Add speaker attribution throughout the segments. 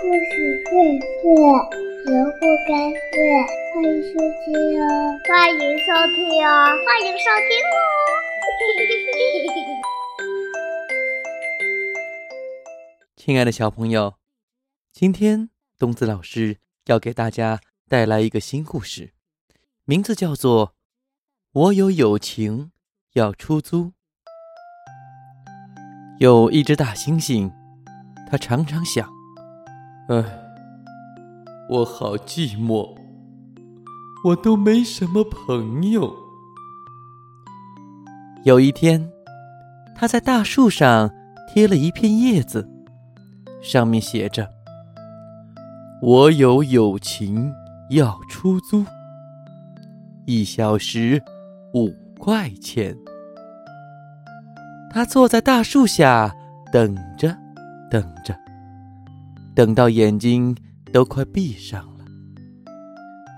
Speaker 1: 故事荟萃，萝卜开会，欢迎收听哦！
Speaker 2: 欢迎收听哦！欢迎收听哦！
Speaker 3: 亲爱的小朋友，今天东子老师要给大家带来一个新故事，名字叫做《我有友情要出租》。有一只大猩猩，它常常想：“哎，我好寂寞，我都没什么朋友。”有一天，他在大树上贴了一片叶子，上面写着：“我有友情要出租，一小时五块钱。”他坐在大树下，等着，等着，等到眼睛都快闭上了。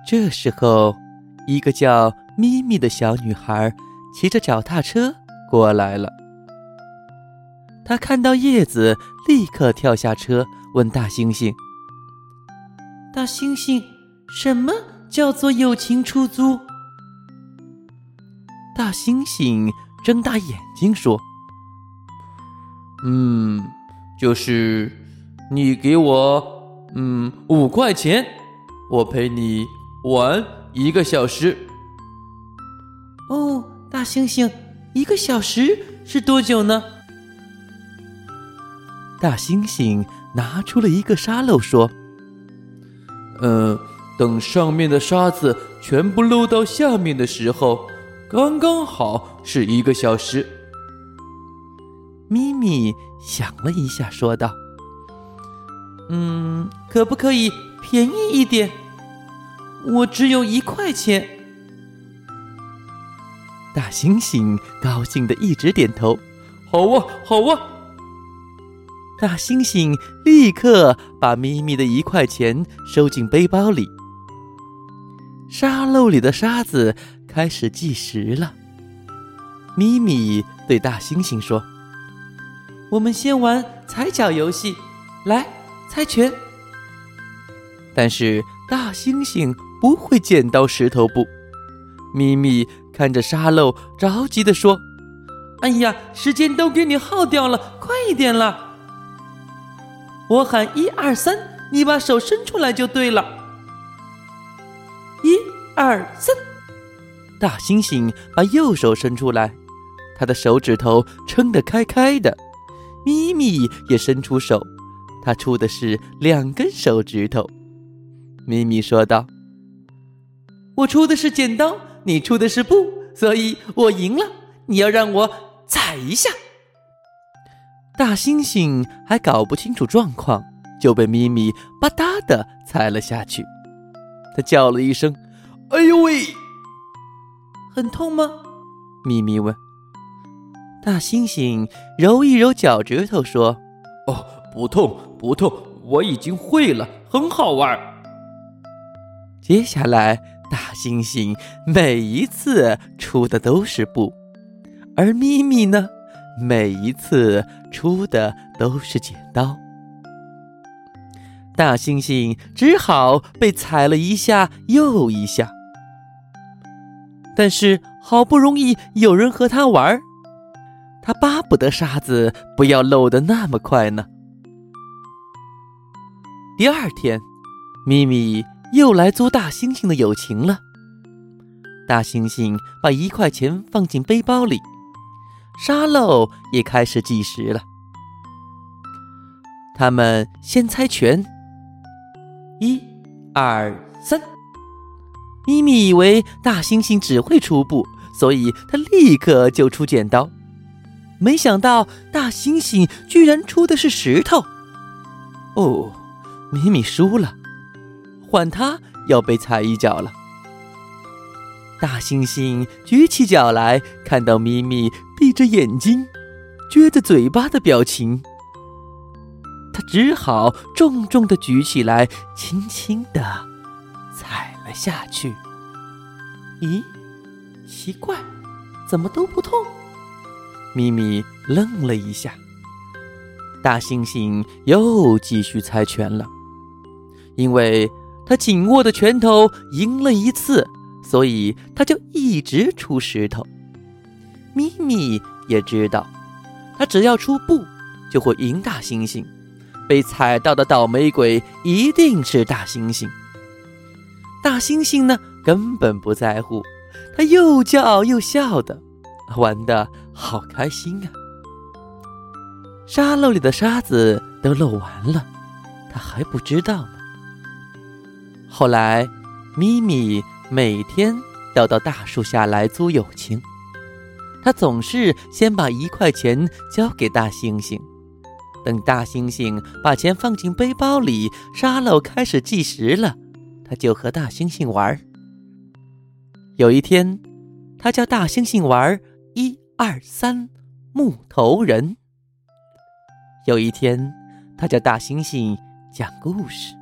Speaker 3: 这时候，一个叫咪咪的小女孩骑着脚踏车过来了。她看到叶子，立刻跳下车，问大猩猩：“大猩猩，什么叫做友情出租？”大猩猩睁大眼睛说。嗯，就是你给我嗯五块钱，我陪你玩一个小时。哦，大猩猩，一个小时是多久呢？大猩猩拿出了一个沙漏说：“嗯，等上面的沙子全部漏到下面的时候，刚刚好是一个小时。”咪咪想了一下，说道：“嗯，可不可以便宜一点？我只有一块钱。”大猩猩高兴的一直点头：“好啊，好啊！”大猩猩立刻把咪咪的一块钱收进背包里。沙漏里的沙子开始计时了。咪咪对大猩猩说。我们先玩踩脚游戏，来猜拳。但是大猩猩不会剪刀石头布。咪咪看着沙漏，着急地说：“哎呀，时间都给你耗掉了，快一点了！”我喊一二三，你把手伸出来就对了。一二三，大猩猩把右手伸出来，他的手指头撑得开开的。咪咪也伸出手，他出的是两根手指头。咪咪说道：“我出的是剪刀，你出的是布，所以我赢了。你要让我踩一下。”大猩猩还搞不清楚状况，就被咪咪吧嗒的踩了下去。他叫了一声：“哎呦喂！”很痛吗？咪咪问。大猩猩揉一揉脚趾头，说：“哦，不痛，不痛，我已经会了，很好玩。”接下来，大猩猩每一次出的都是布，而咪咪呢，每一次出的都是剪刀。大猩猩只好被踩了一下又一下，但是好不容易有人和他玩。他巴不得沙子不要漏得那么快呢。第二天，咪咪又来租大猩猩的友情了。大猩猩把一块钱放进背包里，沙漏也开始计时了。他们先猜拳，一、二、三。咪咪以为大猩猩只会出布，所以他立刻就出剪刀。没想到大猩猩居然出的是石头。哦，咪咪输了，换他要被踩一脚了。大猩猩举起脚来，看到咪咪闭着眼睛、撅着嘴巴的表情，他只好重重的举起来，轻轻的踩了下去。咦，奇怪，怎么都不痛？咪咪愣了一下，大猩猩又继续猜拳了。因为他紧握的拳头赢了一次，所以他就一直出石头。咪咪也知道，他只要出布，就会赢大猩猩。被踩到的倒霉鬼一定是大猩猩。大猩猩呢，根本不在乎，他又叫又笑的，玩的好开心啊！沙漏里的沙子都漏完了，他还不知道呢。后来，咪咪每天都到大树下来租友情，他总是先把一块钱交给大猩猩，等大猩猩把钱放进背包里，沙漏开始计时了。他就和大猩猩玩。有一天，他叫大猩猩玩一二三木头人。有一天，他叫大猩猩讲故事。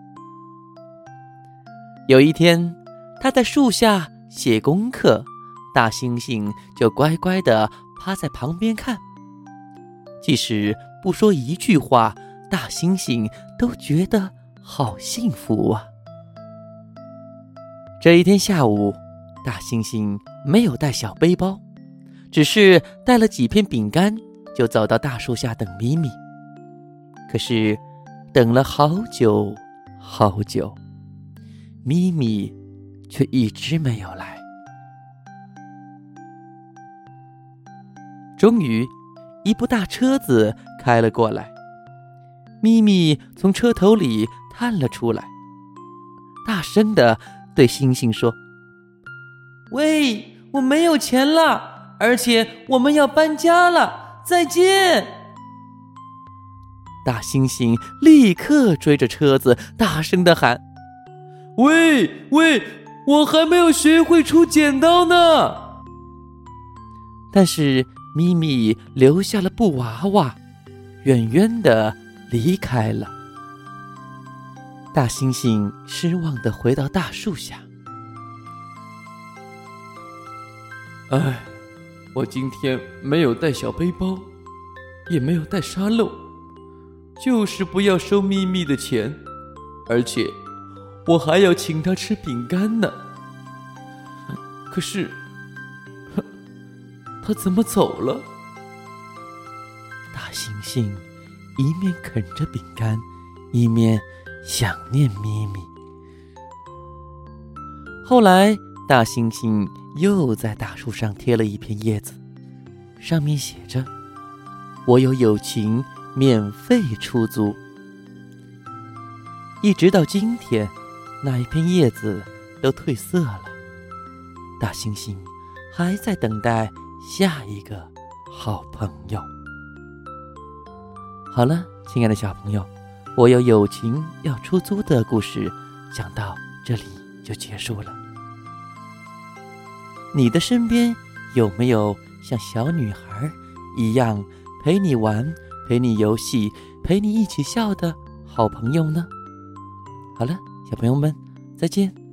Speaker 3: 有一天，他在树下写功课，大猩猩就乖乖的趴在旁边看。即使不说一句话，大猩猩都觉得好幸福啊。这一天下午，大猩猩没有带小背包，只是带了几片饼干，就走到大树下等咪咪。可是，等了好久好久，咪咪却一直没有来。终于，一部大车子开了过来，咪咪从车头里探了出来，大声的。对星星说：“喂，我没有钱了，而且我们要搬家了，再见。”大猩猩立刻追着车子，大声的喊：“喂喂，我还没有学会出剪刀呢！”但是咪咪留下了布娃娃，远远的离开了。大猩猩失望的回到大树下。哎，我今天没有带小背包，也没有带沙漏，就是不要收咪咪的钱，而且我还要请他吃饼干呢。可是，他怎么走了？大猩猩一面啃着饼干，一面。想念咪咪。后来，大猩猩又在大树上贴了一片叶子，上面写着：“我有友情，免费出租。”一直到今天，那一片叶子都褪色了。大猩猩还在等待下一个好朋友。好了，亲爱的小朋友。我有友情要出租的故事，讲到这里就结束了。你的身边有没有像小女孩一样陪你玩、陪你游戏、陪你一起笑的好朋友呢？好了，小朋友们，再见。